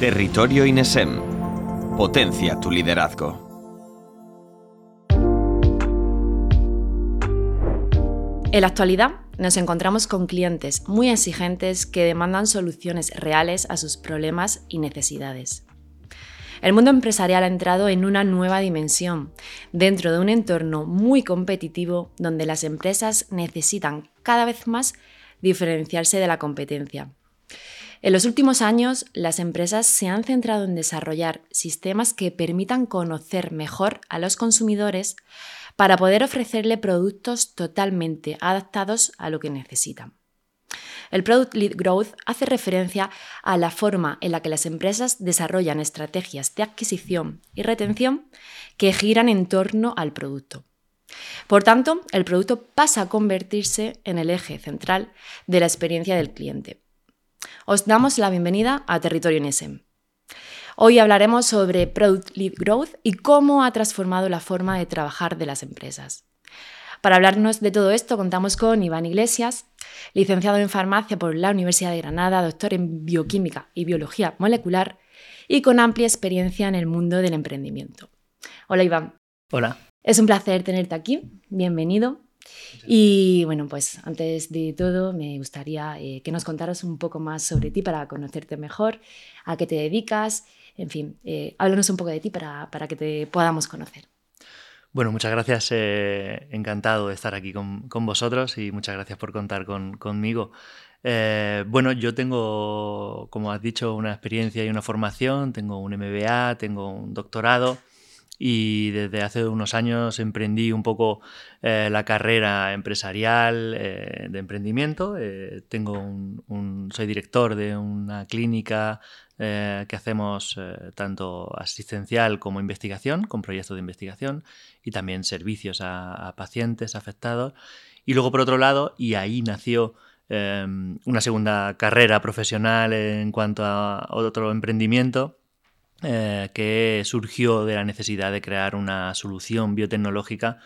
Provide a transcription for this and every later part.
Territorio INESEM. Potencia tu liderazgo. En la actualidad nos encontramos con clientes muy exigentes que demandan soluciones reales a sus problemas y necesidades. El mundo empresarial ha entrado en una nueva dimensión, dentro de un entorno muy competitivo donde las empresas necesitan cada vez más diferenciarse de la competencia. En los últimos años, las empresas se han centrado en desarrollar sistemas que permitan conocer mejor a los consumidores para poder ofrecerle productos totalmente adaptados a lo que necesitan. El Product Lead Growth hace referencia a la forma en la que las empresas desarrollan estrategias de adquisición y retención que giran en torno al producto. Por tanto, el producto pasa a convertirse en el eje central de la experiencia del cliente. Os damos la bienvenida a Territorio NSM. Hoy hablaremos sobre Product Lead Growth y cómo ha transformado la forma de trabajar de las empresas. Para hablarnos de todo esto contamos con Iván Iglesias, licenciado en farmacia por la Universidad de Granada, doctor en bioquímica y biología molecular y con amplia experiencia en el mundo del emprendimiento. Hola Iván. Hola. Es un placer tenerte aquí. Bienvenido. Y bueno, pues antes de todo me gustaría eh, que nos contaras un poco más sobre ti para conocerte mejor, a qué te dedicas, en fin, eh, háblanos un poco de ti para, para, que te podamos conocer. Bueno, muchas gracias, eh, encantado de estar aquí con, con, vosotros y muchas gracias por contar con, conmigo. Bueno, yo tengo, como has dicho, una experiencia y una formación, tengo un MBA, tengo un doctorado y desde hace unos años emprendí un poco eh, la carrera empresarial eh, de emprendimiento. Eh, tengo un, soy director de una clínica que hacemos tanto asistencial como investigación, con proyectos de investigación y también servicios a, a pacientes afectados. Y luego, por otro lado, y ahí nació una segunda carrera profesional en cuanto a otro emprendimiento, eh, que surgió de la necesidad de crear una solución biotecnológica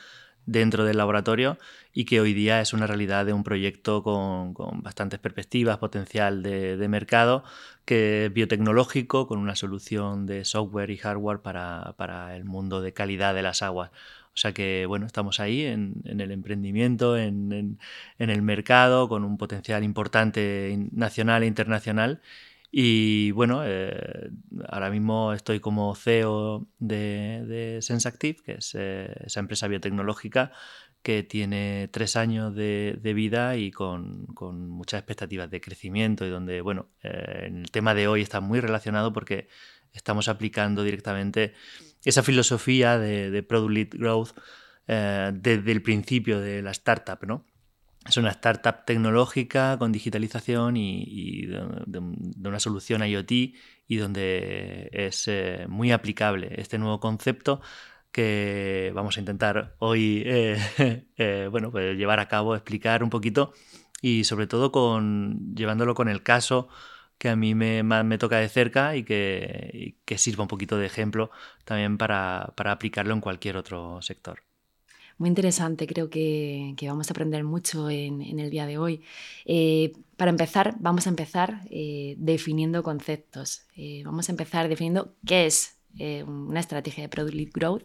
dentro del laboratorio y que hoy día es una realidad de un proyecto con, bastantes perspectivas, potencial de, mercado, que es biotecnológico, con una solución de software y hardware para, el mundo de calidad de las aguas. O sea que, bueno, estamos ahí en, el emprendimiento, en, el mercado, con un potencial importante nacional e internacional y bueno, eh, ahora mismo estoy como CEO de, de SenseActive, que es eh, esa empresa biotecnológica que tiene tres años de, vida y con, muchas expectativas de crecimiento y donde, bueno, eh, el tema de hoy está muy relacionado porque estamos aplicando directamente esa filosofía de, de Product Lead Growth desde el principio de la startup, ¿no? Es una startup tecnológica con digitalización y, de, una solución IoT y donde es eh, muy aplicable este nuevo concepto que vamos a intentar hoy eh, eh, bueno, pues llevar a cabo, explicar un poquito y sobre todo con, llevándolo con el caso que a mí me, me toca de cerca y que, que, sirva un poquito de ejemplo también para, para aplicarlo en cualquier otro sector muy interesante, creo que, vamos a aprender mucho en, el día de hoy. Eh, para empezar, vamos a empezar eh, definiendo conceptos. Eh, vamos a empezar definiendo qué es una estrategia de Product Lead Growth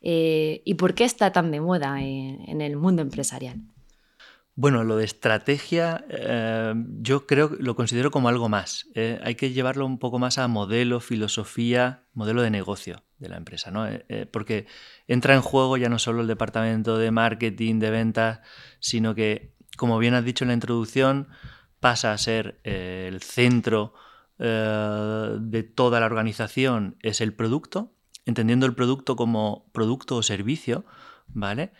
y por qué está tan de moda en el mundo empresarial. Bueno, lo de estrategia eh, yo creo lo considero como algo más. Eh, hay que llevarlo un poco más a modelo, filosofía, modelo de negocio de la empresa, ¿no? Eh, porque entra en juego ya no solo el departamento de marketing, de ventas, sino que, como bien has dicho en la introducción, pasa a ser el centro de toda la organización, es el producto, entendiendo el producto como producto o servicio, ¿vale?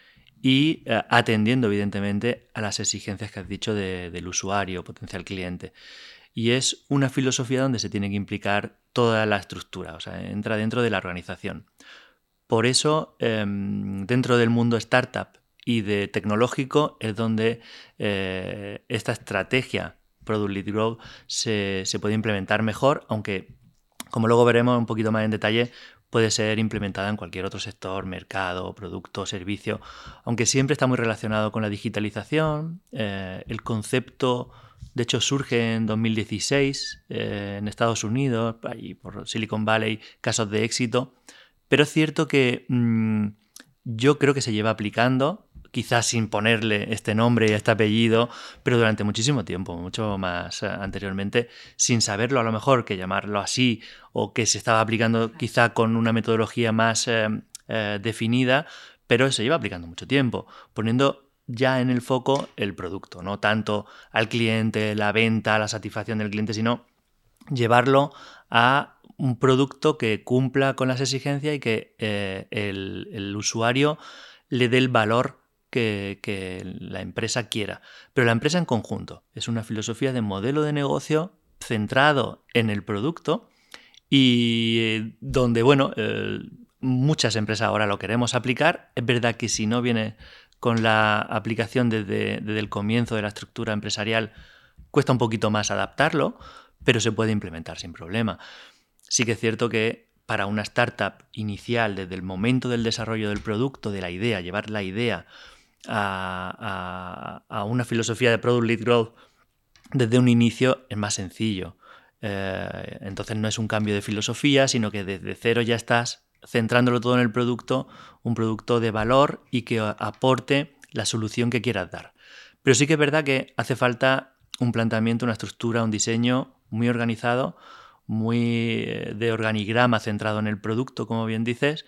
Y eh, atendiendo evidentemente a las exigencias que has dicho del usuario, potencial cliente. Y es una filosofía donde se tiene que implicar toda la estructura, o sea, entra dentro de la organización. Por eso, em, dentro del mundo startup y de tecnológico es donde eh, esta estrategia Product Lead Growth se, se puede implementar mejor, aunque como luego veremos un poquito más en detalle, puede ser implementada en cualquier otro sector, mercado, producto, servicio, aunque siempre está muy relacionado con la digitalización, eh, el concepto De hecho, surge en 2016 eh, en Estados Unidos, y por Silicon Valley, casos de éxito. Pero es cierto que mm, yo creo que se lleva aplicando, quizás sin ponerle este nombre y este apellido, pero durante muchísimo tiempo, mucho más eh, anteriormente, sin saberlo a lo mejor que llamarlo así o que se estaba aplicando quizá con una metodología más eh, definida, pero se lleva aplicando mucho tiempo, poniendo ya en el foco el producto, no tanto al cliente, la venta, la satisfacción del cliente, sino llevarlo a un producto que cumpla con las exigencias y que eh, el, usuario le dé el valor que, la empresa quiera. Pero la empresa en conjunto es una filosofía de modelo de negocio centrado en el producto y eh, donde, bueno, eh, muchas empresas ahora lo queremos aplicar. Es verdad que si no viene con la aplicación desde, el comienzo de la estructura empresarial cuesta un poquito más adaptarlo, pero se puede implementar sin problema. Sí que es cierto que para una startup inicial, desde el momento del desarrollo del producto, de la idea, llevar la idea a, una filosofía de Product Lead Growth desde un inicio es más sencillo. Eh, entonces no es un cambio de filosofía, sino que desde cero ya estás centrándolo todo en el producto, un producto de valor y que aporte la solución que quieras dar. Pero sí que es verdad que hace falta un planteamiento, una estructura, un diseño muy organizado, muy eh, de organigrama centrado en el producto, como bien dices,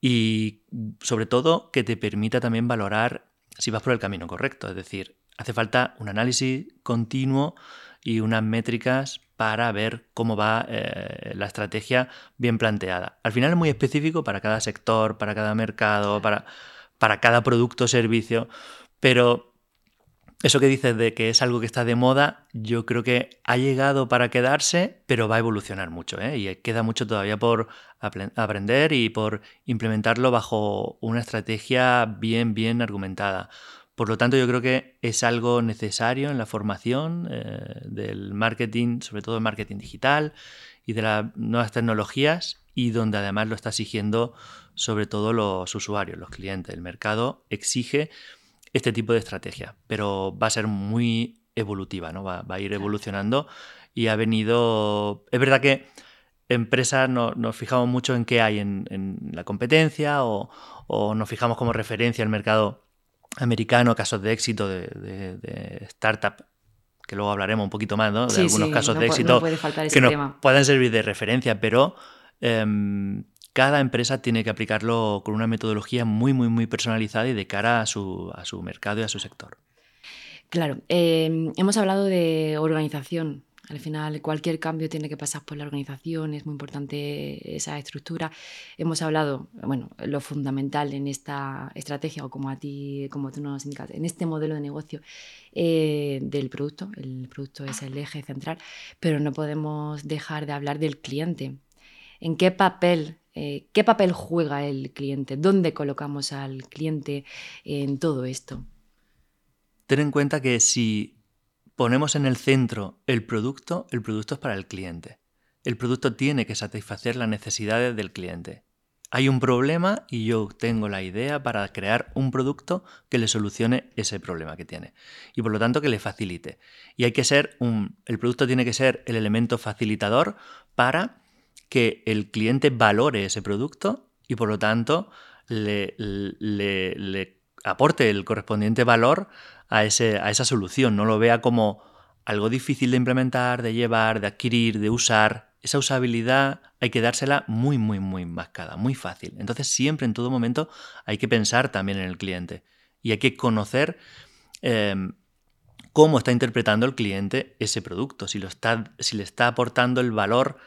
y sobre todo que te permita también valorar si vas por el camino correcto. Es decir, hace falta un análisis continuo y unas métricas para ver cómo va eh, la estrategia bien planteada. Al final es muy específico para cada sector, para cada mercado, para, para cada producto o servicio, pero eso que dices de que es algo que está de moda, yo creo que ha llegado para quedarse, pero va a evolucionar mucho, ¿eh? y queda mucho todavía por aprender y por implementarlo bajo una estrategia bien, bien argumentada. Por lo tanto, yo creo que es algo necesario en la formación eh, del marketing, sobre todo el marketing digital y de las nuevas tecnologías, y donde además lo está exigiendo sobre todo los usuarios, los clientes. El mercado exige este tipo de estrategia, pero va a ser muy evolutiva, ¿no? Va, a ir evolucionando y ha venido. Es verdad que empresas no, nos fijamos mucho en qué hay en, la competencia o, o, nos fijamos como referencia el mercado americano, casos de éxito de, startup, que luego hablaremos un poquito más, ¿no? De algunos casos de éxito que nos pueden servir de referencia, pero em, cada empresa tiene que aplicarlo con una metodología muy, muy, muy personalizada y de cara a su, a su mercado y a su sector. Claro, em, hemos hablado de organización al final, cualquier cambio tiene que pasar por la organización, es muy importante esa estructura. Hemos hablado, bueno, lo fundamental en esta estrategia, o como a ti, como tú nos indicas, en este modelo de negocio eh, del producto. El producto es el eje central, pero no podemos dejar de hablar del cliente. ¿En qué papel eh, ¿Qué papel juega el cliente? ¿Dónde colocamos al cliente en todo esto? Ten en cuenta que si ponemos en el centro el producto, el producto es para el cliente. El producto tiene que satisfacer las necesidades del cliente. Hay un problema y yo tengo la idea para crear un producto que le solucione ese problema que tiene. Y por lo tanto que le facilite. Y hay que ser un. El producto tiene que ser el elemento facilitador para que el cliente valore ese producto y por lo tanto le, aporte el correspondiente valor a, ese, a esa solución, no lo vea como algo difícil de implementar, de llevar, de adquirir, de usar. Esa usabilidad hay que dársela muy, muy, muy mascada, muy fácil. Entonces siempre, en todo momento, hay que pensar también en el cliente y hay que conocer em, cómo está interpretando el cliente ese producto, si, lo está, si le está aportando el valor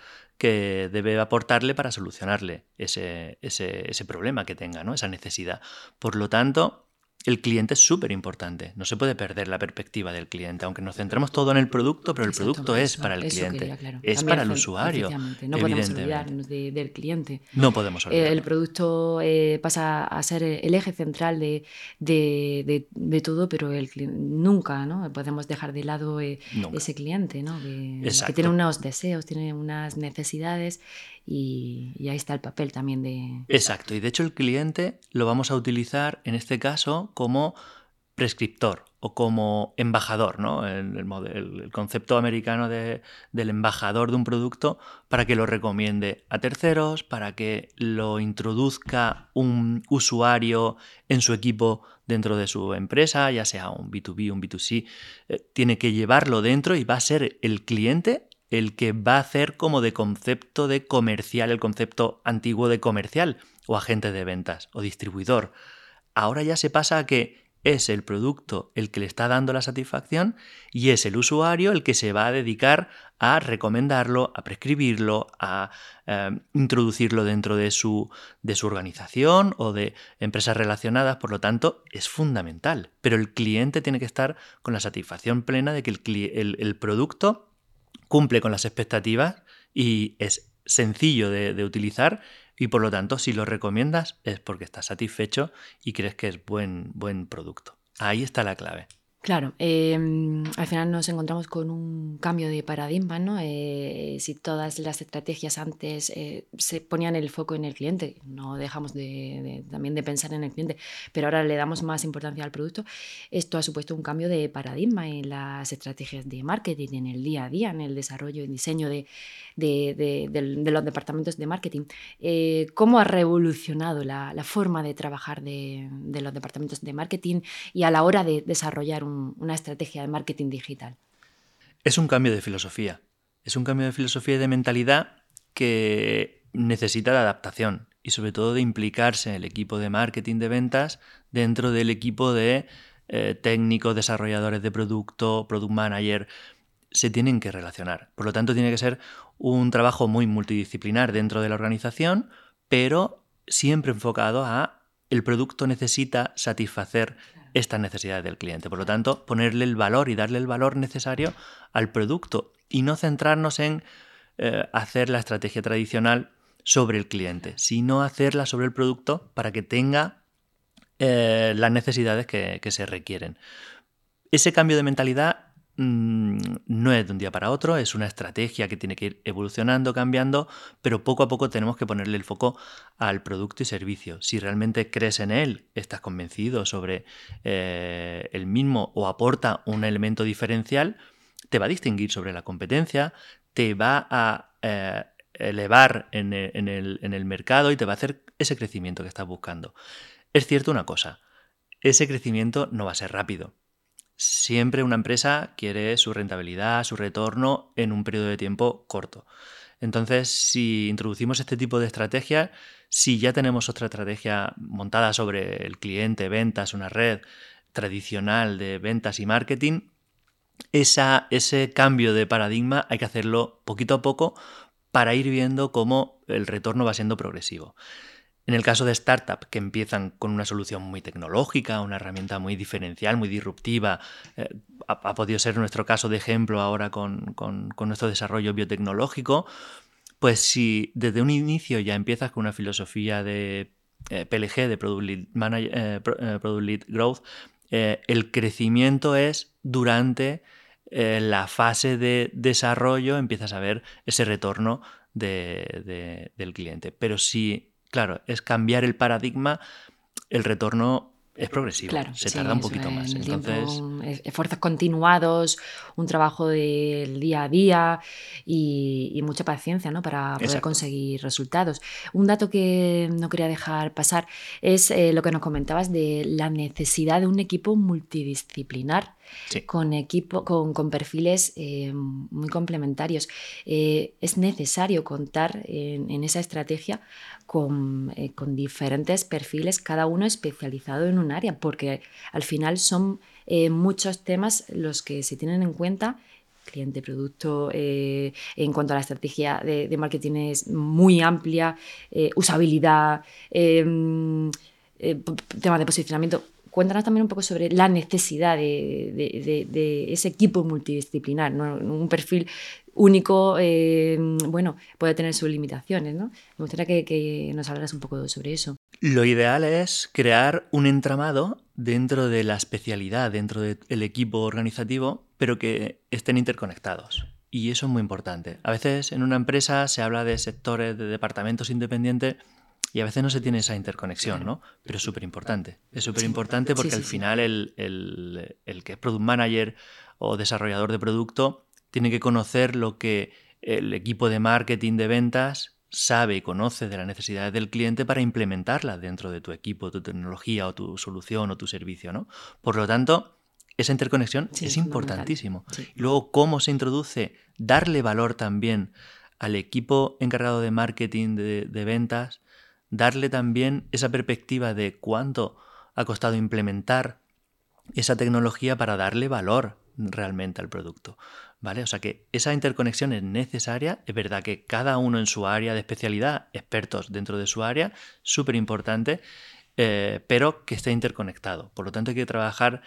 que debe aportarle para solucionarle ese, ese, ese problema que tenga, ¿no? esa necesidad. Por lo tanto, el cliente es súper importante. No se puede perder la perspectiva del cliente, aunque nos centremos todo en el producto, pero el producto es para el cliente, es para el usuario. No podemos olvidarnos del cliente. No podemos olvidar. el producto eh, pasa a ser el eje central de, de, todo, pero el, nunca ¿no? podemos dejar de lado eh, ese cliente, ¿no? que tiene unos deseos, tiene unas necesidades y, ahí está el papel también de... Exacto, y de hecho el cliente lo vamos a utilizar en este caso como prescriptor o como embajador, ¿no? el, concepto americano del embajador de un producto para que lo recomiende a terceros, para que lo introduzca un usuario en su equipo dentro de su empresa, ya sea un B2B, un B2C, eh, tiene que llevarlo dentro y va a ser el cliente el que va a hacer como de concepto de comercial, el concepto antiguo de comercial o agente de ventas o distribuidor. Ahora ya se pasa a que es el producto el que le está dando la satisfacción y es el usuario el que se va a dedicar a recomendarlo, a prescribirlo, a eh, introducirlo dentro de su, de su organización o de empresas relacionadas. Por lo tanto, es fundamental. Pero el cliente tiene que estar con la satisfacción plena de que el, el, producto cumple con las expectativas y es sencillo de, utilizar y por lo tanto, si lo recomiendas es porque estás satisfecho y crees que es buen, buen producto. Ahí está la clave. Claro, em, al final nos encontramos con un cambio de paradigma, ¿no? Eh, si todas las estrategias antes eh, se ponían el foco en el cliente, no dejamos de, también de pensar en el cliente, pero ahora le damos más importancia al producto, esto ha supuesto un cambio de paradigma en las estrategias de marketing, en el día a día, en el desarrollo y diseño de, de, los departamentos de marketing. Eh, ¿Cómo ha revolucionado la, la forma de trabajar de, los departamentos de marketing y a la hora de desarrollar una estrategia de marketing digital? Es un cambio de filosofía. Es un cambio de filosofía y de mentalidad que necesita de adaptación y sobre todo de implicarse el equipo de marketing de ventas dentro del equipo de eh, técnicos, desarrolladores de producto, product manager, se tienen que relacionar. Por lo tanto, tiene que ser un trabajo muy multidisciplinar dentro de la organización, pero siempre enfocado a el producto necesita satisfacer estas necesidades del cliente. Por lo tanto, ponerle el valor y darle el valor necesario al producto y no centrarnos en eh, hacer la estrategia tradicional sobre el cliente, sino hacerla sobre el producto para que tenga eh, las necesidades que, que se requieren. Ese cambio de mentalidad no es de un día para otro, es una estrategia que tiene que ir evolucionando, cambiando, pero poco a poco tenemos que ponerle el foco al producto y servicio. Si realmente crees en él, estás convencido sobre eh, el mismo o aporta un elemento diferencial, te va a distinguir sobre la competencia, te va a eh, elevar en el mercado y te va a hacer ese crecimiento que estás buscando. Es cierto una cosa, ese crecimiento no va a ser rápido Siempre una empresa quiere su rentabilidad, su retorno en un periodo de tiempo corto. Entonces, si introducimos este tipo de estrategias, si ya tenemos otra estrategia montada sobre el cliente, ventas, una red tradicional de ventas y marketing, ese cambio de paradigma hay que hacerlo poquito a poco para ir viendo cómo el retorno va siendo progresivo. En el caso de startups que empiezan con una solución muy tecnológica, una herramienta muy diferencial, muy disruptiva, eh, ha, podido ser nuestro caso de ejemplo ahora con, nuestro desarrollo biotecnológico, pues si desde un inicio ya empiezas con una filosofía de eh, PLG, de eh, Product Lead, Growth, el crecimiento es durante la fase de desarrollo, empiezas a ver ese retorno del cliente. Pero si claro, es cambiar el paradigma, el retorno es progresivo, se tarda un poquito más. Entonces... esfuerzos continuados, un trabajo del día a día y, mucha paciencia ¿no? para poder conseguir resultados. Un dato que no quería dejar pasar es eh, lo que nos comentabas de la necesidad de un equipo multidisciplinar. Con, equipo, con, perfiles eh, muy complementarios. Eh, es necesario contar en esa estrategia eh, con, diferentes perfiles, cada uno especializado en un área, porque al final son eh, muchos temas los que se tienen en cuenta cliente, producto, eh, en cuanto a la estrategia de, marketing es muy amplia, usabilidad, tema de posicionamiento. Cuéntanos también un poco sobre la necesidad de, ese equipo multidisciplinar, un perfil único, eh, bueno, puede tener sus limitaciones, ¿no? Me gustaría que, nos hablaras un poco sobre eso. Lo ideal es crear un entramado dentro de la especialidad, dentro del equipo organizativo, pero que estén interconectados. Y eso es muy importante. A veces en una empresa se habla de sectores, de departamentos independientes, y a veces no se tiene esa interconexión, ¿no? Pero es súper importante. Es súper importante porque al final el, el, que es product manager o desarrollador de producto tiene que conocer lo que el equipo de marketing de ventas sabe y conoce de las necesidades del cliente para implementarlas dentro de tu equipo, tu tecnología o tu solución o tu servicio, ¿no? Por lo tanto, esa interconexión es importantísimo. Y luego, cómo se introduce, darle valor también al equipo encargado de marketing, de, de ventas, darle también esa perspectiva de cuánto ha costado implementar esa tecnología para darle valor realmente al producto. ¿Vale? O sea que esa interconexión es necesaria. Es verdad que cada uno en su área de especialidad, expertos dentro de su área, súper importante, eh, pero que esté interconectado. Por lo tanto, hay que trabajar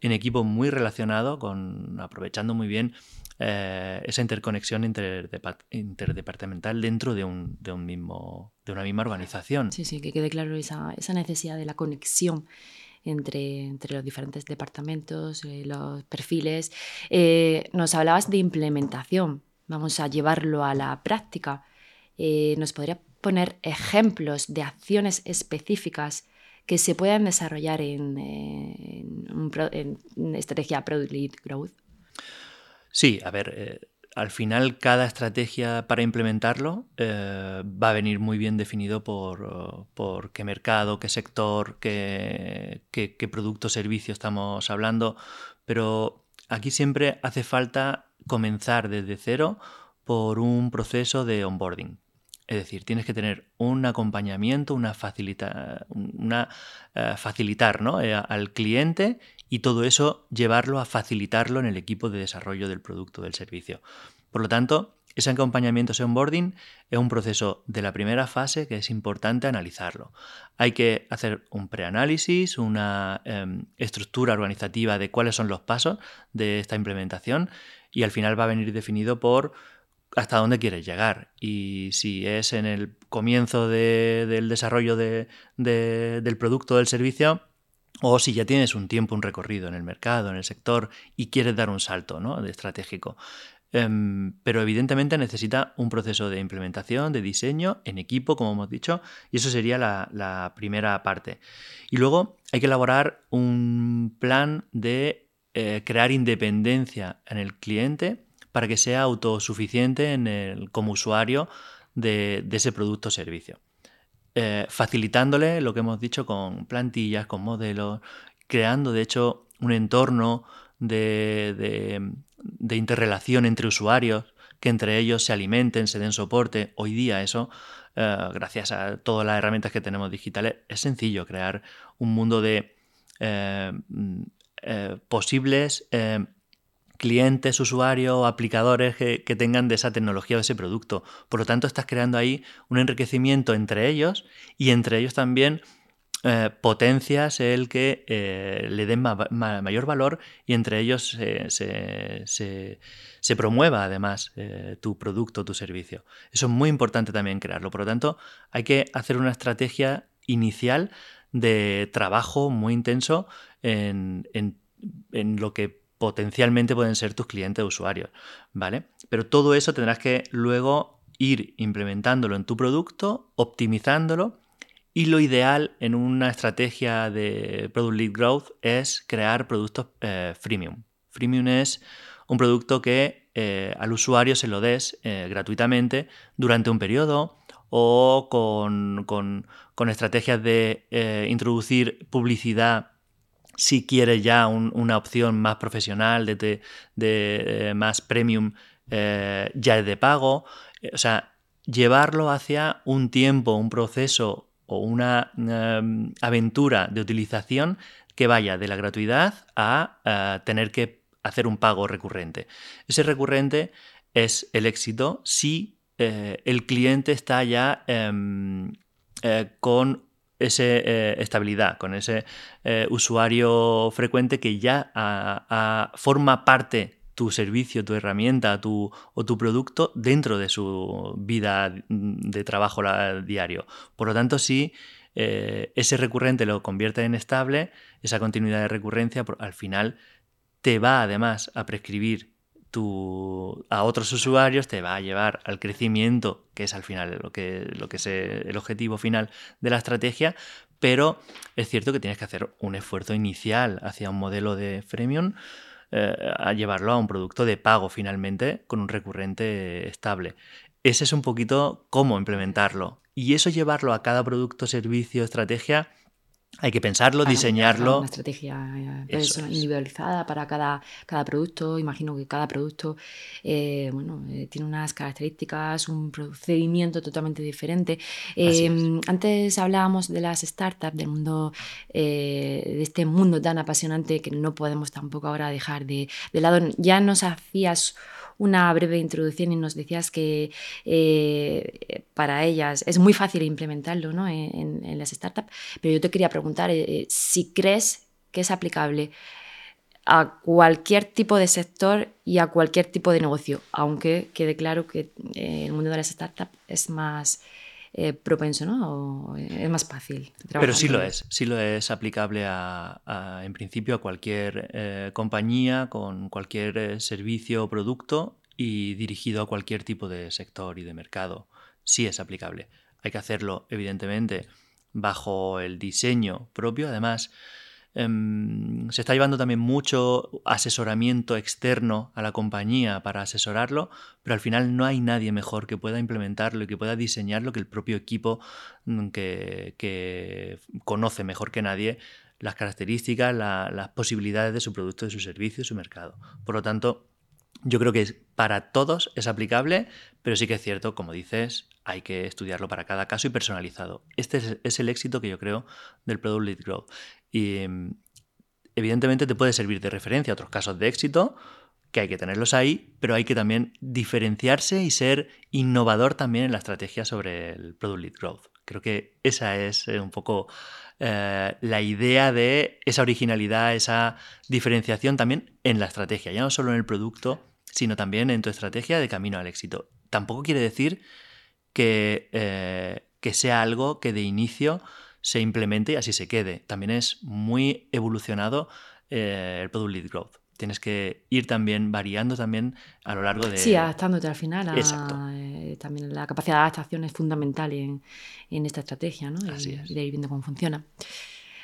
en equipo muy relacionado, con, aprovechando muy bien eh, esa interconexión interdepartamental dentro de, un, de, un mismo, de una misma organización. Sí, sí, que quede claro esa, esa necesidad de la conexión entre, entre, los diferentes departamentos, eh, los perfiles. Eh, nos hablabas de implementación, vamos a llevarlo a la práctica. ¿Nos podría poner ejemplos de acciones específicas que se puedan desarrollar en, en, en estrategia Product Lead Growth? Sí, a ver, eh, al final cada estrategia para implementarlo eh, va a venir muy bien definido por, qué mercado, qué sector, qué, qué producto o servicio estamos hablando, pero aquí siempre hace falta comenzar desde cero por un proceso de onboarding. Es decir, tienes que tener un acompañamiento, una, facilita, eh, facilitar ¿no? al cliente y todo eso llevarlo a facilitarlo en el equipo de desarrollo del producto o del servicio. Por lo tanto, ese acompañamiento, ese onboarding, es un proceso de la primera fase que es importante analizarlo. Hay que hacer un preanálisis, una em, estructura organizativa de cuáles son los pasos de esta implementación y al final va a venir definido por hasta dónde quieres llegar. Y si es en el comienzo del desarrollo del producto o del servicio, o si ya tienes un tiempo, un recorrido en el mercado, en el sector y quieres dar un salto ¿no? de estratégico. Em, pero evidentemente necesita un proceso de implementación, de diseño en equipo, como hemos dicho, y eso sería la, primera parte. Y luego hay que elaborar un plan de eh, crear independencia en el cliente para que sea autosuficiente en el, como usuario de, ese producto o servicio. Eh, facilitándole lo que hemos dicho con plantillas, con modelos, creando de hecho un entorno de, interrelación entre usuarios, que entre ellos se alimenten, se den soporte. Hoy día eso, eh, gracias a todas las herramientas que tenemos digitales, es sencillo crear un mundo de eh, mm, posibles clientes, usuarios, aplicadores que, tengan de esa tecnología o de ese producto. Por lo tanto, estás creando ahí un enriquecimiento entre ellos y entre ellos también eh, potencias el que eh, le den mayor valor y entre ellos se, promueva además eh, tu producto, tu servicio. Eso es muy importante también crearlo. Por lo tanto, hay que hacer una estrategia inicial de trabajo muy intenso en, en lo que potencialmente pueden ser tus clientes usuarios, ¿vale? Pero todo eso tendrás que luego ir implementándolo en tu producto, optimizándolo y lo ideal en una estrategia de Product Lead Growth es crear productos eh, freemium. Freemium es un producto que eh, al usuario se lo des eh, gratuitamente durante un periodo o con, con estrategias de introducir publicidad si quieres ya una opción más profesional, de, eh, más premium, eh, ya es de pago. Eh, o sea, llevarlo hacia un tiempo, un proceso o una em, aventura de utilización que vaya de la gratuidad a, tener que hacer un pago recurrente. Ese recurrente es el éxito si el cliente está ya em, con esa eh, estabilidad, con ese eh, usuario frecuente que ya forma parte tu servicio, tu herramienta o tu producto dentro de su vida de trabajo diario. Por lo tanto, si eh, ese recurrente lo convierte en estable, esa continuidad de recurrencia al final te va además a prescribir a otros usuarios, te va a llevar al crecimiento, que es al final lo que, lo que es el objetivo final de la estrategia, pero es cierto que tienes que hacer un esfuerzo inicial hacia un modelo de freemium eh, a llevarlo a un producto de pago finalmente con un recurrente estable. Ese es un poquito cómo implementarlo. Y eso llevarlo a cada producto, servicio, estrategia, hay que pensarlo, diseñarlo. Una estrategia eh, individualizada para cada, cada producto. Imagino que cada producto eh, bueno, eh, tiene unas características, un procedimiento totalmente diferente. antes hablábamos de las startups, del mundo, de este mundo tan apasionante que no podemos tampoco ahora dejar de, de lado. Ya nos hacías una breve introducción y nos decías que eh, para ellas es muy fácil implementarlo ¿no? en, las startups, pero yo te quería preguntar eh, eh, si crees que es aplicable a cualquier tipo de sector y a cualquier tipo de negocio, aunque quede claro que el mundo de las startups es más eh, propenso, ¿no? es más fácil. Pero sí lo es, sí lo es aplicable a, en principio a cualquier eh, compañía con cualquier eh, servicio o producto y dirigido a cualquier tipo de sector y de mercado. Sí es aplicable. Hay que hacerlo, evidentemente, bajo el diseño propio. Además, Em, se está llevando también mucho asesoramiento externo a la compañía para asesorarlo, pero al final no hay nadie mejor que pueda implementarlo y que pueda diseñarlo que el propio equipo mm, que, conoce mejor que nadie las características, las posibilidades de su producto, de su servicio, de su mercado. Por lo tanto, yo creo que para todos es aplicable, pero sí que es cierto, como dices, hay que estudiarlo para cada caso y personalizado. Este es, es el éxito que yo creo del Product Lead Growth. Y em, evidentemente te puede servir de referencia a otros casos de éxito, que hay que tenerlos ahí, pero hay que también diferenciarse y ser innovador también en la estrategia sobre el Product Lead Growth. Creo que esa es eh, un poco eh, la idea de esa originalidad, esa diferenciación también en la estrategia, ya no solo en el producto, sino también en tu estrategia de camino al éxito. Tampoco quiere decir que, eh, que sea algo que de inicio se implemente y así se quede. También es muy evolucionado eh, el Product Lead Growth. Tienes que ir también variando también a lo largo de... Sí, adaptándote al final. Eh, también la capacidad de adaptación es fundamental en, esta estrategia, ¿no? Así es. de ir viendo cómo funciona.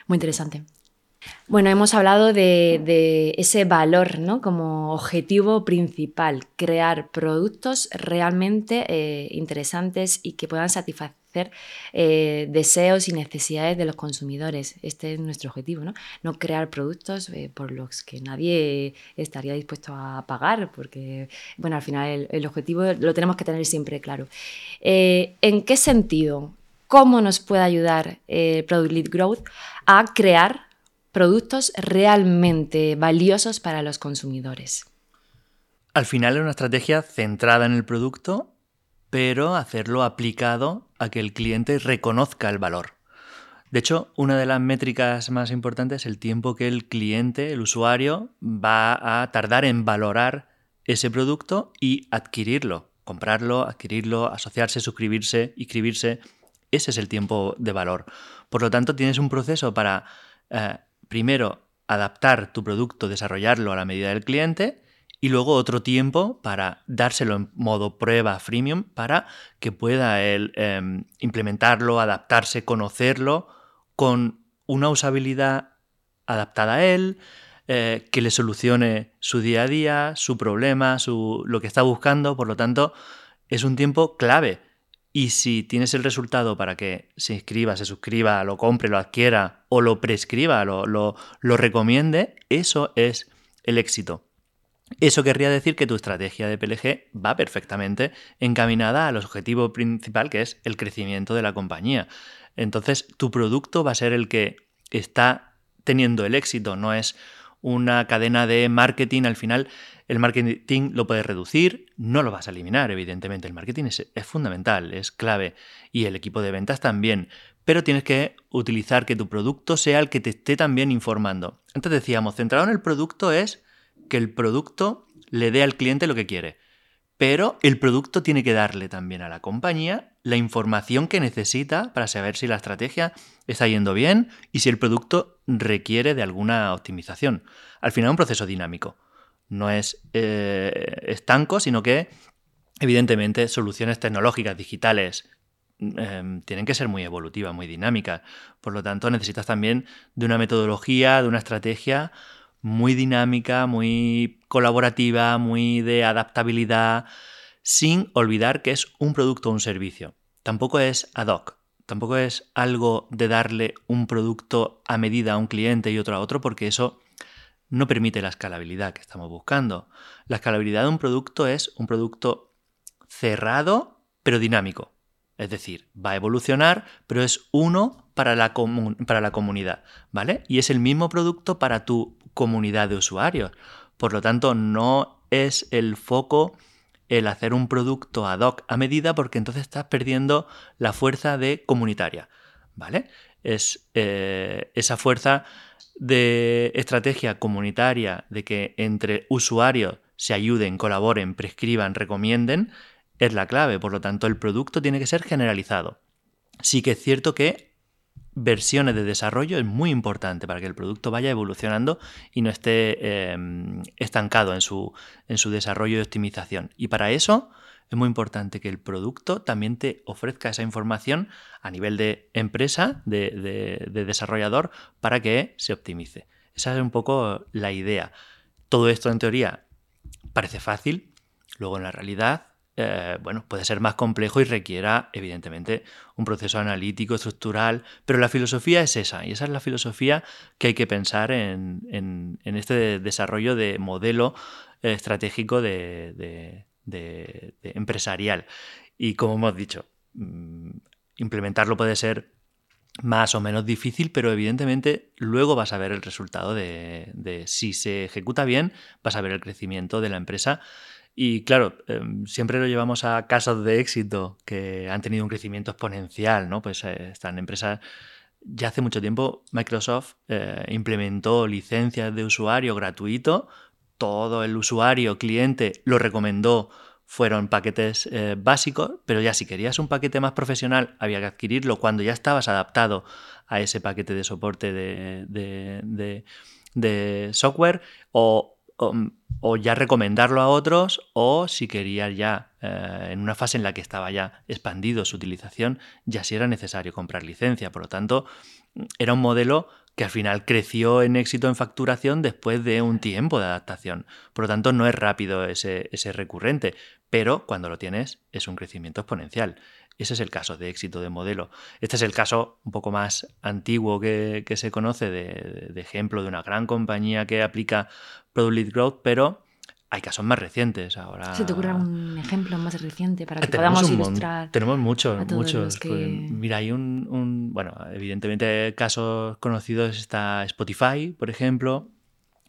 Muy interesante. Bueno, hemos hablado de, ese valor ¿no? como objetivo principal, crear productos realmente eh, interesantes y que puedan satisfacer eh, deseos y necesidades de los consumidores. Este es nuestro objetivo, no, no crear productos eh, por los que nadie estaría dispuesto a pagar, porque bueno, al final el, objetivo lo tenemos que tener siempre claro. ¿En qué sentido? ¿Cómo nos puede ayudar Product Lead Growth a crear productos realmente valiosos para los consumidores. Al final es una estrategia centrada en el producto, pero hacerlo aplicado a que el cliente reconozca el valor. De hecho, una de las métricas más importantes es el tiempo que el cliente, el usuario, va a tardar en valorar ese producto y adquirirlo, comprarlo, adquirirlo, asociarse, suscribirse, inscribirse. Ese es el tiempo de valor. Por lo tanto, tienes un proceso para eh, primero adaptar tu producto, desarrollarlo a la medida del cliente y luego otro tiempo para dárselo en modo prueba freemium para que pueda él em, implementarlo, adaptarse, conocerlo con una usabilidad adaptada a él, eh, que le solucione su día a día, su problema, su, lo que está buscando. Por lo tanto, es un tiempo clave y si tienes el resultado para que se inscriba, se suscriba, lo compre, lo adquiera o lo prescriba, lo, lo, recomiende, eso es el éxito. Eso querría decir que tu estrategia de PLG va perfectamente encaminada al objetivo principal, que es el crecimiento de la compañía. Entonces, tu producto va a ser el que está teniendo el éxito, no es una cadena de marketing al final el marketing lo puedes reducir, no lo vas a eliminar, evidentemente. El marketing es, fundamental, es clave. Y el equipo de ventas también. Pero tienes que utilizar que tu producto sea el que te esté también informando. Antes decíamos, centrado en el producto es que el producto le dé al cliente lo que quiere. Pero el producto tiene que darle también a la compañía la información que necesita para saber si la estrategia está yendo bien y si el producto requiere de alguna optimización. Al final, un proceso dinámico. no es eh, estanco, sino que evidentemente soluciones tecnológicas, digitales, em, tienen que ser muy evolutivas, muy dinámicas. Por lo tanto, necesitas también de una metodología, de una estrategia muy dinámica, muy colaborativa, muy de adaptabilidad, sin olvidar que es un producto o un servicio. Tampoco es ad hoc, tampoco es algo de darle un producto a medida a un cliente y otro a otro, porque eso no permite la escalabilidad que estamos buscando. La escalabilidad de un producto es un producto cerrado pero dinámico. Es decir, va a evolucionar, pero es uno para la, para la comunidad, ¿vale? Y es el mismo producto para tu comunidad de usuarios. Por lo tanto, no es el foco el hacer un producto ad hoc a medida porque entonces estás perdiendo la fuerza de comunitaria, ¿vale? Es eh, esa fuerza de estrategia comunitaria de que entre usuarios se ayuden, colaboren, prescriban, recomienden, es la clave. Por lo tanto, el producto tiene que ser generalizado. Sí que es cierto que versiones de desarrollo es muy importante para que el producto vaya evolucionando y no esté em, estancado en su, en su desarrollo y optimización. Y para eso es muy importante que el producto también te ofrezca esa información a nivel de empresa, de, desarrollador, para que se optimice. Esa es un poco la idea. Todo esto en teoría parece fácil, luego en la realidad eh, bueno, puede ser más complejo y requiera, evidentemente, un proceso analítico, estructural, pero la filosofía es esa, y esa es la filosofía que hay que pensar en, este desarrollo de modelo eh, estratégico de, empresarial. Y como hemos dicho, mm, implementarlo puede ser más o menos difícil, pero evidentemente luego vas a ver el resultado de, de si se ejecuta bien, vas a ver el crecimiento de la empresa y claro, em, siempre lo llevamos a casos de éxito que han tenido un crecimiento exponencial, ¿no? Pues eh, están empresas. Ya hace mucho tiempo Microsoft eh, implementó licencias de usuario gratuito. Todo el usuario, cliente, lo recomendó. Fueron paquetes eh, básicos, pero ya si querías un paquete más profesional había que adquirirlo cuando ya estabas adaptado a ese paquete de soporte de, de, de software o o, ya recomendarlo a otros o si quería ya eh, en una fase en la que estaba ya expandido su utilización, ya si era necesario comprar licencia. Por lo tanto, era un modelo que al final creció en éxito en facturación después de un tiempo de adaptación. Por lo tanto, no es rápido ese recurrente, pero cuando lo tienes es un crecimiento exponencial. Ese es el caso de éxito de modelo. Este es el caso un poco más antiguo que, se conoce de, ejemplo de una gran compañía que aplica Product Lead Growth, pero hay casos más recientes ahora. ¿Se te ocurre un ejemplo más reciente para que podamos ilustrar? Tenemos muchos, muchos. Mira, hay un, bueno, evidentemente casos conocidos está Spotify, por ejemplo,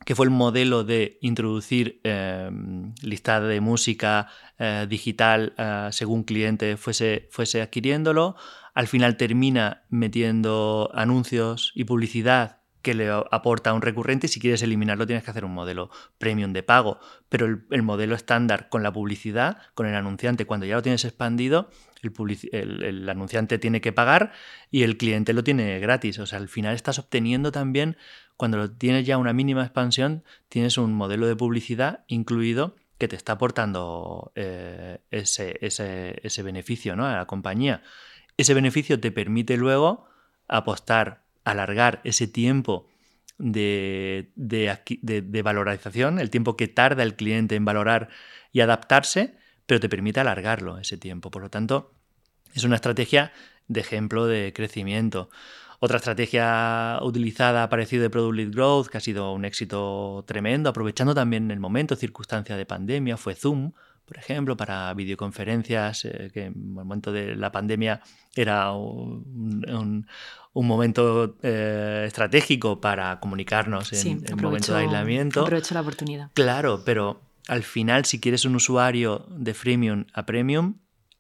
que fue el modelo de introducir eh, de música eh, digital eh, según cliente fuese, fuese adquiriéndolo. Al final termina metiendo anuncios y publicidad que le aporta un recurrente y si quieres eliminarlo tienes que hacer un modelo premium de pago. Pero el, modelo estándar con la publicidad, con el anunciante, cuando ya lo tienes expandido, el, el, anunciante tiene que pagar y el cliente lo tiene gratis. O sea, al final estás obteniendo también cuando tienes ya una mínima expansión, tienes un modelo de publicidad incluido que te está aportando eh, ese, beneficio ¿no? a la compañía. Ese beneficio te permite luego apostar, alargar ese tiempo de, de, valorización, el tiempo que tarda el cliente en valorar y adaptarse, pero te permite alargarlo ese tiempo. Por lo tanto, es una estrategia de ejemplo de crecimiento. Otra estrategia utilizada parecido de Product Lead Growth, que ha sido un éxito tremendo, aprovechando también el momento, circunstancia de pandemia, fue Zoom, por ejemplo, para videoconferencias, eh, que en el momento de la pandemia era un, momento eh, estratégico para comunicarnos en, el momento de aislamiento. Aprovecho la oportunidad. Claro, pero al final, si quieres un usuario de freemium a premium,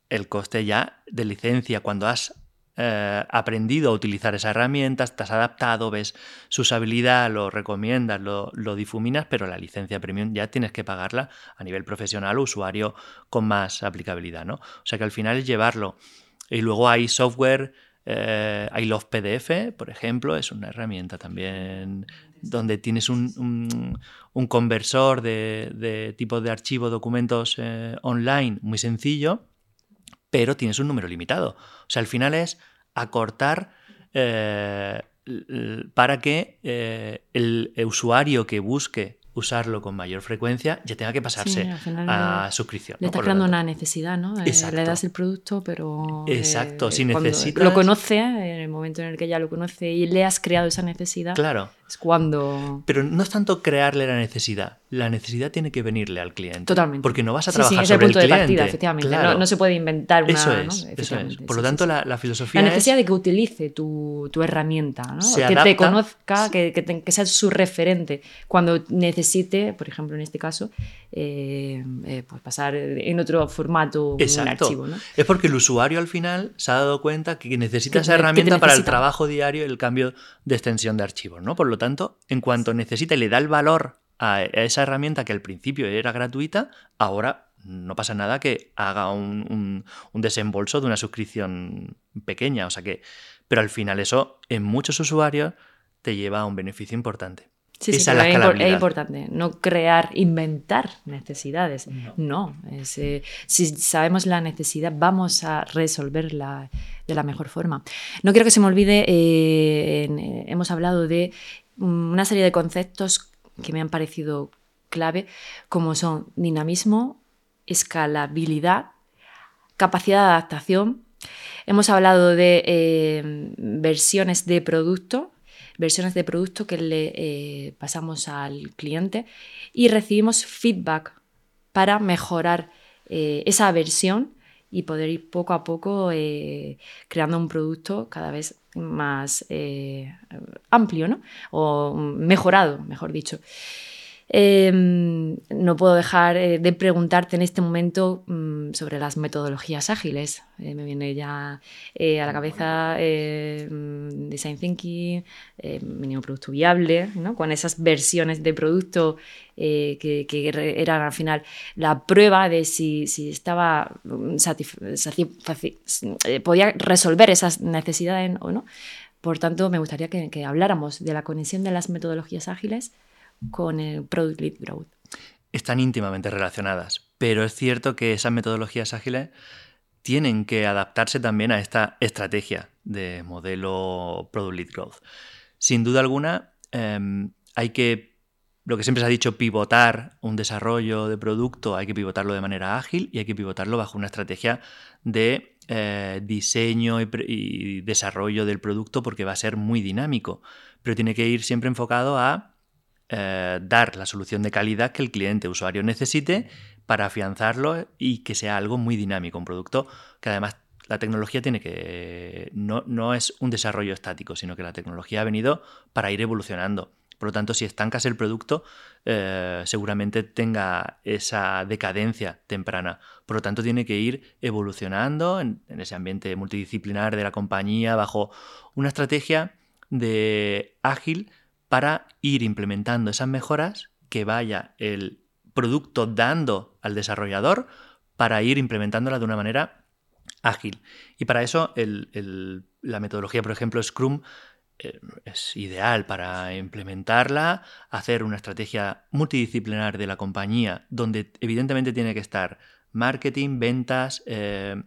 el coste ya de licencia, cuando has eh, aprendido a utilizar esa herramienta, estás adaptado, ves su usabilidad, lo recomiendas, lo, difuminas, pero la licencia premium ya tienes que pagarla a nivel profesional o usuario con más aplicabilidad, ¿no? O sea que al final es llevarlo. Y luego hay software, eh, Love PDF, por ejemplo, es una herramienta también donde tienes un, conversor de, tipo de archivo, documentos eh, online muy sencillo, pero tienes un número limitado. O sea, al final es acortar eh, para que eh, el usuario que busque usarlo con mayor frecuencia, ya tenga que pasarse a suscripción. Le está creando una necesidad, ¿no? Eh, le das el producto, pero. Exacto, si necesitas. Lo conoce, en el momento en el que ya lo conoce y le has creado esa necesidad. Claro. Es cuando. Pero no es tanto crearle la necesidad, la necesidad tiene que venirle al cliente. Totalmente. Porque no vas a trabajar sí, es sobre el punto de partida, efectivamente. No, se puede inventar una. Eso es. eso es. Por lo tanto, la, filosofía. La necesidad de que utilice tu, tu herramienta, ¿no? que te conozca, que, que, sea su referente. Cuando necesite, por ejemplo, en este caso, eh, eh, pues pasar en otro formato un archivo. ¿no? Es porque el usuario al final se ha dado cuenta que necesita esa herramienta para el trabajo diario y el cambio de extensión de archivos. ¿no? Por lo tanto, en cuanto necesita y le da el valor a esa herramienta que al principio era gratuita, ahora no pasa nada que haga un, desembolso de una suscripción pequeña. O sea que, pero al final eso en muchos usuarios te lleva a un beneficio importante. Sí, sí, es, importante no crear, inventar necesidades. No, eh, si sabemos la necesidad, vamos a resolverla de la mejor forma. No quiero que se me olvide, eh, eh, hemos hablado de una serie de conceptos que me han parecido clave, como son dinamismo, escalabilidad, capacidad de adaptación. Hemos hablado de versiones de producto, versiones de producto que le eh, pasamos al cliente y recibimos feedback para mejorar eh, esa versión y poder ir poco a poco eh, creando un producto cada vez más amplio ¿no? o mejorado, mejor dicho. Em, no puedo dejar eh, de preguntarte en este momento mm, sobre las metodologías ágiles. Eh, me viene ya eh, a la cabeza mm, Design Thinking, mínimo producto viable, con esas versiones de producto que, eran al final la prueba de si, estaba mm, podía resolver esas necesidades o no. Por tanto, me gustaría que habláramos de la conexión de las metodologías ágiles con el Product Lead Growth. Están íntimamente relacionadas, pero es cierto que esas metodologías ágiles tienen que adaptarse también a esta estrategia de modelo Product Lead Growth. Sin duda alguna, em, hay que, lo que siempre se ha dicho, pivotar un desarrollo de producto, hay que pivotarlo de manera ágil y hay que pivotarlo bajo una estrategia de eh, diseño y desarrollo del producto porque va a ser muy dinámico, pero tiene que ir siempre enfocado a eh, dar la solución de calidad que el cliente usuario necesite para afianzarlo y que sea algo muy dinámico, un producto que además la tecnología tiene que no, no es un desarrollo estático, sino que la tecnología ha venido para ir evolucionando. Por lo tanto, si estancas el producto, eh, seguramente tenga esa decadencia temprana. Por lo tanto, tiene que ir evolucionando en, ese ambiente multidisciplinar de la compañía bajo una estrategia de ágil para ir implementando esas mejoras que vaya el producto dando al desarrollador para ir implementándola de una manera ágil. Y para eso la metodología, por ejemplo, Scrum es ideal para implementarla, hacer una estrategia multidisciplinar de la compañía donde evidentemente tiene que estar marketing, ventas, eh,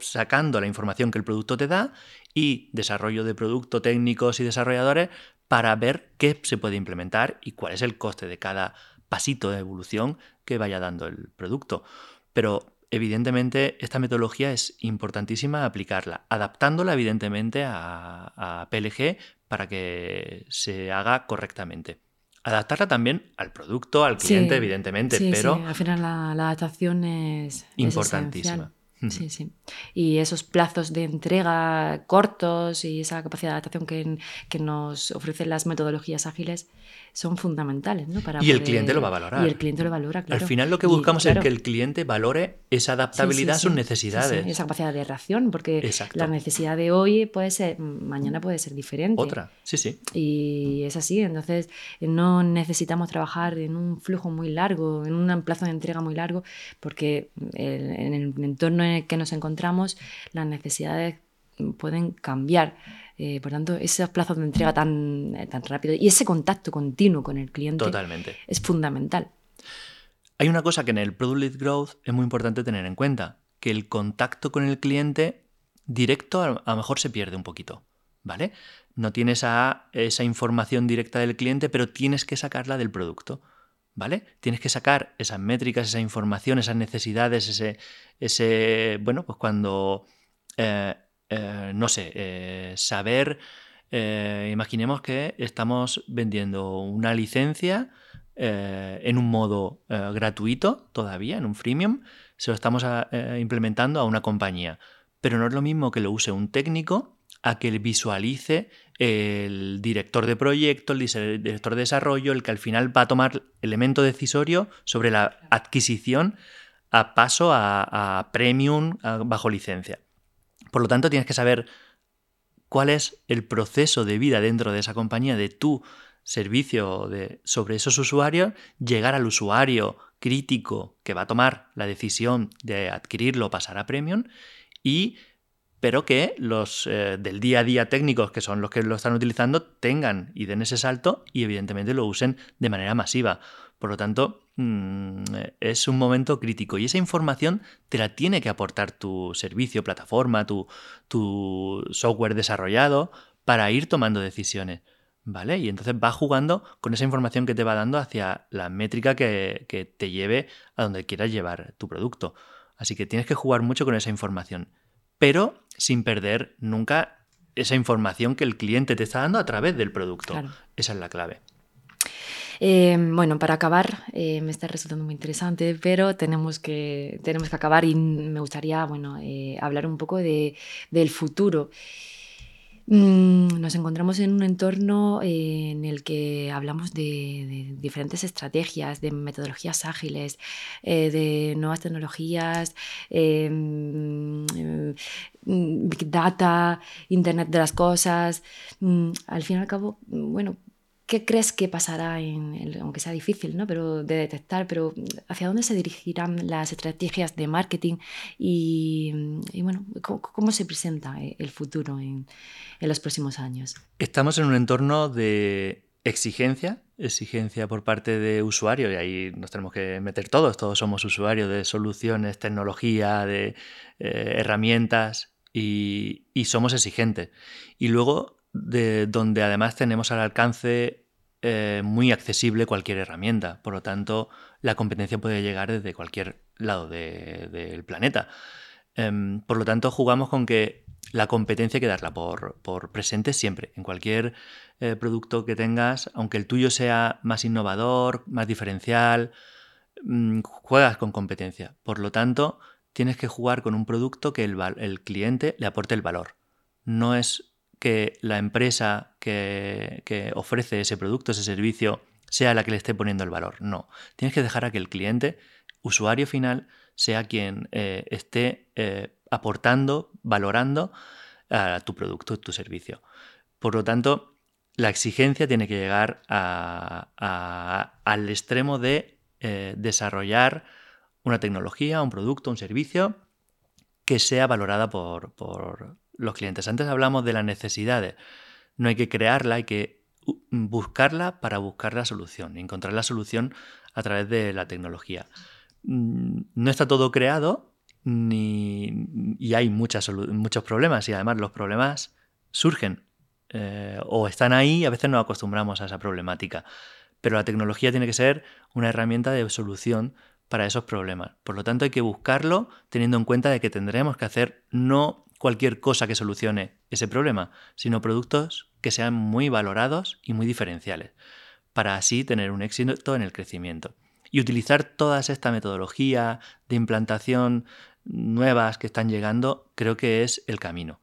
sacando la información que el producto te da y desarrollo de producto, técnicos y desarrolladores para ver qué se puede implementar y cuál es el coste de cada pasito de evolución que vaya dando el producto. Pero evidentemente esta metodología es importantísima aplicarla, adaptándola evidentemente a, PLG para que se haga correctamente. Adaptarla también al producto, al cliente, evidentemente, pero... Sí. Al final la, adaptación es importantísima. Sí, sí. Y esos plazos de entrega cortos y esa capacidad de adaptación que, que nos ofrecen las metodologías ágiles son fundamentales. ¿no? Para y el cliente lo va a valorar. Y el cliente lo valora, claro. Al final lo que buscamos es que el cliente valore esa adaptabilidad a sus necesidades. esa capacidad de reacción, porque la necesidad de hoy puede ser, mañana puede ser diferente. Otra, sí, sí. Y es así, entonces no necesitamos trabajar en un flujo muy largo, en un plazo de entrega muy largo, porque en el entorno en el que nos encontramos las necesidades pueden cambiar Eh, por tanto, esos plazos de entrega tan, tan rápido y ese contacto continuo con el cliente Totalmente. es fundamental. Hay una cosa que en el Product-Led Growth es muy importante tener en cuenta, que el contacto con el cliente directo a lo mejor se pierde un poquito, ¿vale? No tienes a esa información directa del cliente, pero tienes que sacarla del producto. ¿Vale? Tienes que sacar esas métricas, esa información, esas necesidades, ese, ese bueno, pues cuando, eh, eh, no sé, eh, saber, imaginemos que estamos vendiendo una licencia en un modo gratuito todavía, en un freemium, se lo estamos implementando a una compañía, pero no es lo mismo que lo use un técnico a que visualice el director de proyecto, el director de desarrollo, el que al final va a tomar elemento decisorio sobre la adquisición a paso a, premium bajo licencia. Por lo tanto, tienes que saber cuál es el proceso de vida dentro de esa compañía, de tu servicio de, sobre esos usuarios, llegar al usuario crítico que va a tomar la decisión de adquirirlo o pasar a premium y pero que los eh, del día a día técnicos, que son los que lo están utilizando, tengan y den ese salto y evidentemente lo usen de manera masiva. Por lo tanto, mm, es un momento crítico y esa información te la tiene que aportar tu servicio, plataforma, tu, software desarrollado para ir tomando decisiones. ¿Vale? Y entonces va jugando con esa información que te va dando hacia la métrica que, que te lleve a donde quieras llevar tu producto. Así que tienes que jugar mucho con esa información pero sin perder nunca esa información que el cliente te está dando a través del producto. Esa es la clave. Eh, bueno, para acabar, eh, me está resultando muy interesante, pero tenemos que, tenemos que acabar y me gustaría bueno, eh, hablar un poco de, del futuro. Mm, nos encontramos en un entorno eh, en el que hablamos de, diferentes estrategias, de metodologías ágiles, eh, de nuevas tecnologías, eh, mm, Big Data, Internet de las Cosas. Mm, al fin y al cabo, bueno, ¿Qué crees que pasará, en aunque sea difícil ¿no? pero de detectar, pero hacia dónde se dirigirán las estrategias de marketing y, bueno, ¿cómo, se presenta eh, el futuro en, los próximos años? Estamos en un entorno de exigencia, exigencia por parte de usuarios y ahí nos tenemos que meter todos, todos somos usuarios de soluciones, tecnología, de eh, herramientas y somos exigentes. Y luego de donde además tenemos al alcance eh, muy accesible cualquier herramienta. Por lo tanto, la competencia puede llegar desde cualquier lado del planeta. Em, por lo tanto, jugamos con que la competencia hay que darla por, presente siempre. En cualquier eh, producto que tengas, aunque el tuyo sea más innovador, más diferencial, mm, juegas con competencia. Por lo tanto, tienes que jugar con un producto que el cliente le aporte el valor. No es que la empresa que, ofrece ese producto, ese servicio, sea la que le esté poniendo el valor. No. Tienes que dejar a que el cliente, usuario final, sea quien eh, esté eh, aportando, valorando a tu producto, tu servicio. Por lo tanto, la exigencia tiene que llegar al extremo de eh, desarrollar una tecnología, un producto, un servicio que sea valorada por, los clientes. Antes hablamos de las necesidades. No hay que crearla, hay que buscarla para buscar la solución, encontrar la solución a través de la tecnología. Mm, no está todo creado ni, y hay muchas, muchos problemas y además los problemas surgen eh, o están ahí y a veces nos acostumbramos a esa problemática. Pero la tecnología tiene que ser una herramienta de solución para esos problemas. Por lo tanto hay que buscarlo teniendo en cuenta de que tendremos que hacer no cualquier cosa que solucione ese problema, sino productos que sean muy valorados y muy diferenciales, para así tener un éxito en el crecimiento. Y utilizar toda esta metodología de implantación nuevas que están llegando, creo que es el camino.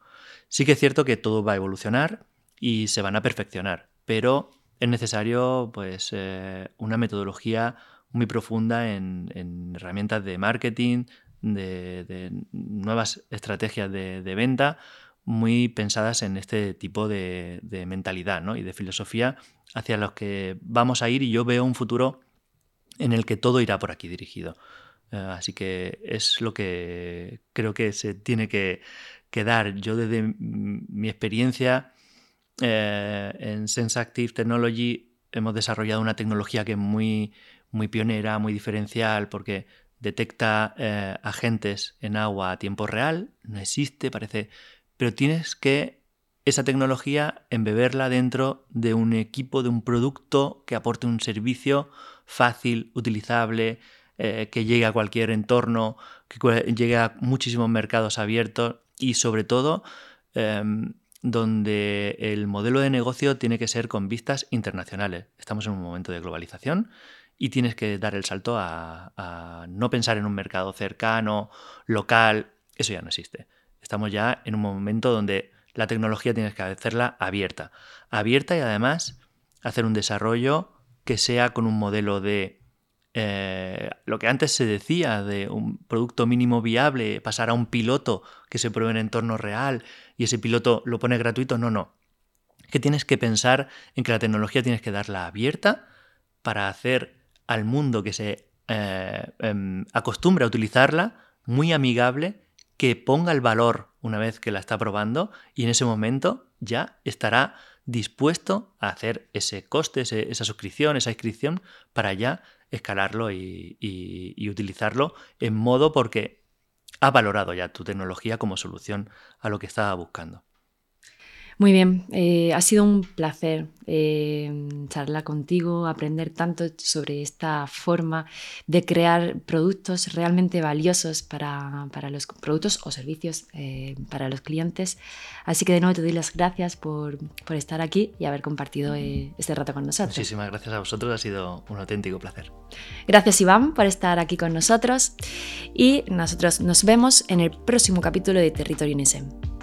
Sí que es cierto que todo va a evolucionar y se van a perfeccionar, pero es necesario pues, eh, una metodología muy profunda en herramientas de marketing, de, nuevas estrategias de, venta muy pensadas en este tipo de, mentalidad y de filosofía hacia los que vamos a ir y yo veo un futuro en el que todo irá por aquí dirigido. Eh, así que es lo que creo que se tiene que, dar. Yo desde mi experiencia eh, en Sense Active Technology hemos desarrollado una tecnología que es muy, muy pionera, muy diferencial, porque detecta eh, agentes en agua a tiempo real, no existe, parece, pero tienes que esa tecnología embeberla dentro de un equipo, de un producto que aporte un servicio fácil, utilizable, eh, que llegue a cualquier entorno, que llegue a muchísimos mercados abiertos y sobre todo em, donde el modelo de negocio tiene que ser con vistas internacionales. Estamos en un momento de globalización y tienes que dar el salto a, no pensar en un mercado cercano, local, eso ya no existe. Estamos ya en un momento donde la tecnología tienes que hacerla abierta. Abierta y además hacer un desarrollo que sea con un modelo de eh, lo que antes se decía de un producto mínimo viable, pasar a un piloto que se pruebe en entorno real y ese piloto lo pone gratuito, no, no. Que tienes que pensar en que la tecnología tienes que darla abierta para hacer al mundo que se eh, em, acostumbra a utilizarla muy amigable, que ponga el valor una vez que la está probando y en ese momento ya estará dispuesto a hacer ese coste, esa suscripción, esa inscripción para ya escalarlo y utilizarlo en modo porque ha valorado ya tu tecnología como solución a lo que estaba buscando. Muy bien, eh, ha sido un placer eh, charlar contigo, aprender tanto sobre esta forma de crear productos realmente valiosos para, los productos o servicios eh, para los clientes. Así que de nuevo te doy las gracias por, por estar aquí y haber compartido este rato con nosotros. Muchísimas gracias a vosotros, ha sido un auténtico placer. Gracias Iván por estar aquí con nosotros y nosotros nos vemos en el próximo capítulo de Territorio INESEM.